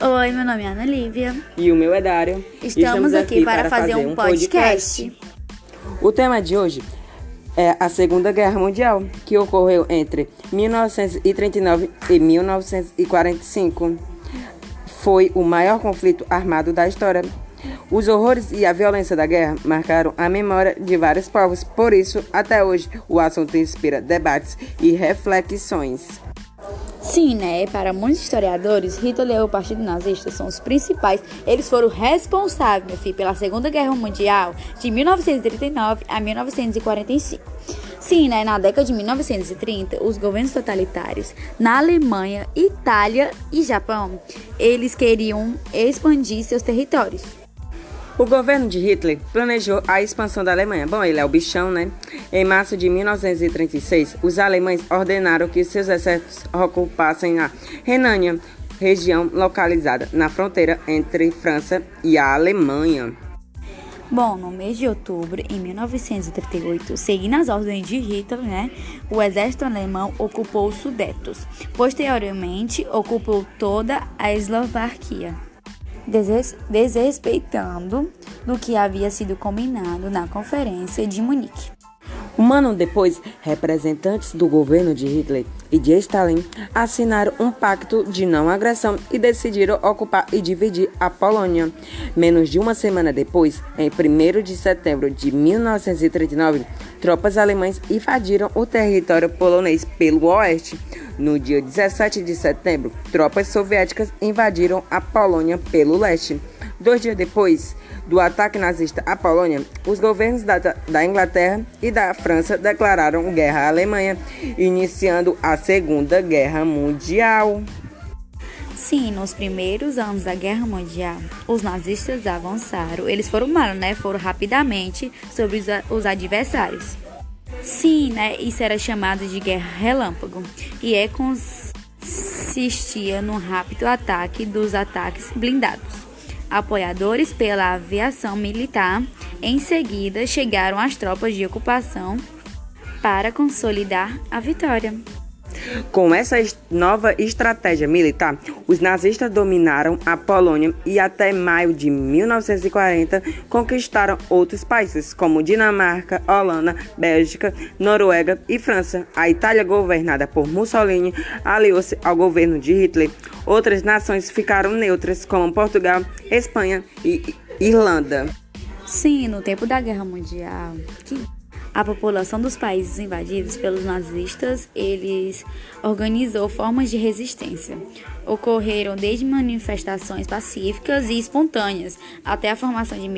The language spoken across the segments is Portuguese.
Oi, meu nome é Ana Lívia. E o meu é Dário. Estamos, Estamos aqui, aqui, para, fazer, fazer um podcast. podcast. O tema de hoje é a Segunda Guerra Mundial, que ocorreu entre 1939 e 1945. Foi o maior conflito armado da história. Os horrores e a violência da guerra marcaram a memória de vários povos, por isso, até hoje, o assunto inspira debates e reflexões. Sim, né? Para muitos historiadores, Hitler e o Partido Nazista são os principais. Eles foram responsáveis, meu filho, pela Segunda Guerra Mundial de 1939 a 1945. Sim, né? Na década de 1930, os governos totalitários na Alemanha, Itália e Japão, eles queriam expandir seus territórios. O governo de Hitler planejou a expansão da Alemanha. Bom, ele é o bichão, né? Em março de 1936, os alemães ordenaram que seus exércitos ocupassem a Renânia, região localizada na fronteira entre França e a Alemanha. Bom, no mês de outubro, em 1938, seguindo as ordens de Hitler, né, o exército alemão ocupou os Sudetos. Posteriormente, ocupou toda a Eslovaquia desrespeitando do que havia sido combinado na Conferência de Munique. Um ano depois, representantes do governo de Hitler e de Stalin assinaram um pacto de não agressão e decidiram ocupar e dividir a Polônia. Menos de uma semana depois, em 1 de setembro de 1939, tropas alemãs invadiram o território polonês pelo oeste. No dia 17 de setembro, tropas soviéticas invadiram a Polônia pelo leste. Dois dias depois do ataque nazista à Polônia, os governos da, da, Inglaterra e da França declararam guerra à Alemanha, iniciando a Segunda Guerra Mundial. Sim, nos primeiros anos da Guerra Mundial, os nazistas avançaram. Eles foram mal, né? Foram rapidamente sobre os, os adversários. Sim, né? Isso era chamado de guerra relâmpago e é consistia no rápido ataque dos ataques blindados. Apoiadores pela aviação militar, em seguida chegaram as tropas de ocupação para consolidar a vitória. Com essa nova estratégia militar, os nazistas dominaram a Polônia e até maio de 1940 conquistaram outros países como Dinamarca, Holanda, Bélgica, Noruega e França. A Itália, governada por Mussolini, aliou-se ao governo de Hitler. Outras nações ficaram neutras, como Portugal, Espanha e Irlanda. Sim, no tempo da Guerra Mundial, que a população dos países invadidos pelos nazistas, eles organizou formas de resistência. Ocorreram desde manifestações pacíficas e espontâneas até a formação de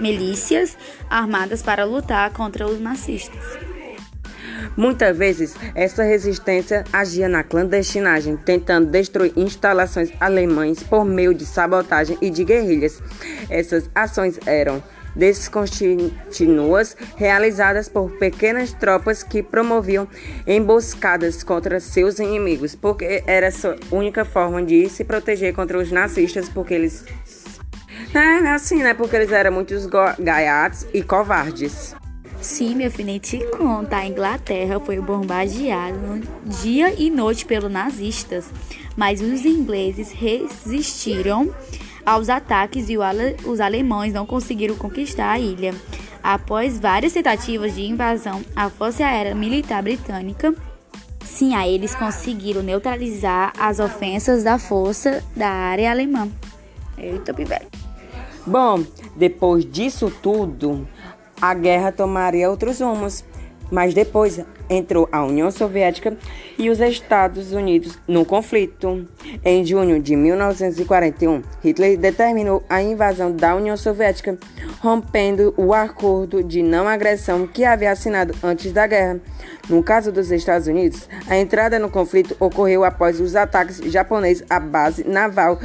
milícias armadas para lutar contra os nazistas. Muitas vezes, essa resistência agia na clandestinagem, tentando destruir instalações alemães por meio de sabotagem e de guerrilhas. Essas ações eram descontínuas realizadas por pequenas tropas que promoviam emboscadas contra seus inimigos, porque era sua única forma de se proteger contra os nazistas, porque eles. É, assim, né? Porque eles eram muitos gaiatos e covardes. Sim, meu filho, nem te conta. A Inglaterra foi bombardeada dia e noite pelos nazistas, mas os ingleses resistiram aos ataques e os alemães não conseguiram conquistar a ilha. Após várias tentativas de invasão, a Força Aérea Militar Britânica Sim, aí eles conseguiram neutralizar as ofensas da força da área alemã. Eita, pivete. Bom, depois disso tudo, a guerra tomaria outros rumos. Mas depois entrou a União Soviética e os Estados Unidos no conflito. Em junho de 1941, Hitler determinou a invasão da União Soviética, rompendo o acordo de não agressão que havia assinado antes da guerra. No caso dos Estados Unidos, a entrada no conflito ocorreu após os ataques japoneses à base naval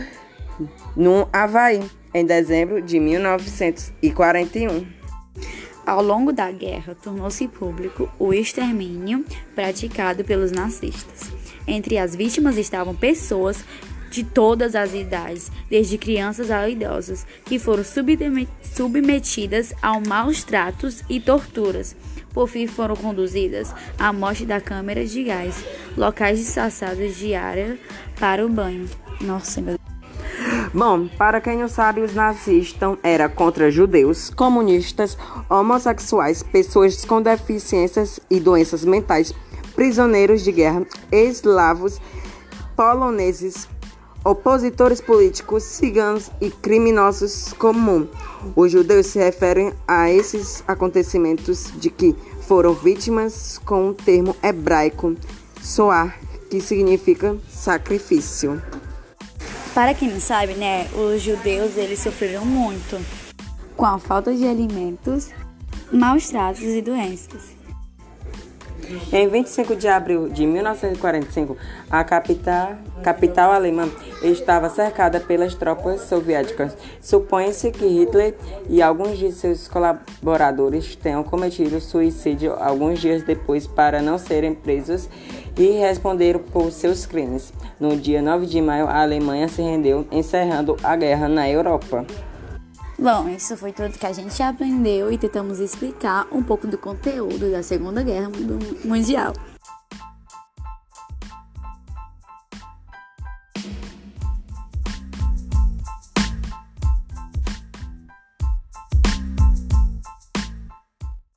no Havaí, em dezembro de 1941. Ao longo da guerra, tornou-se público o extermínio praticado pelos nazistas. Entre as vítimas estavam pessoas de todas as idades, desde crianças a idosos, que foram submetidas a maus tratos e torturas. Por fim, foram conduzidas à morte da câmara de gás, locais disfarçados de área para o banho. Nossa, meu. Bom, para quem não sabe, os nazistas eram contra judeus, comunistas, homossexuais, pessoas com deficiências e doenças mentais, prisioneiros de guerra, eslavos, poloneses, opositores políticos, ciganos e criminosos comuns. Os judeus se referem a esses acontecimentos de que foram vítimas com o termo hebraico soar, que significa sacrifício. Para quem não sabe, né, os judeus eles sofreram muito com a falta de alimentos, maus tratos e doenças. Em 25 de abril de 1945, a capital, alemã estava cercada pelas tropas soviéticas. Supõe-se que Hitler e alguns de seus colaboradores tenham cometido suicídio alguns dias depois para não serem presos e responderam por seus crimes. No dia 9 de maio, a Alemanha se rendeu, encerrando a guerra na Europa. Bom, isso foi tudo que a gente aprendeu e tentamos explicar um pouco do conteúdo da Segunda Guerra Mundial.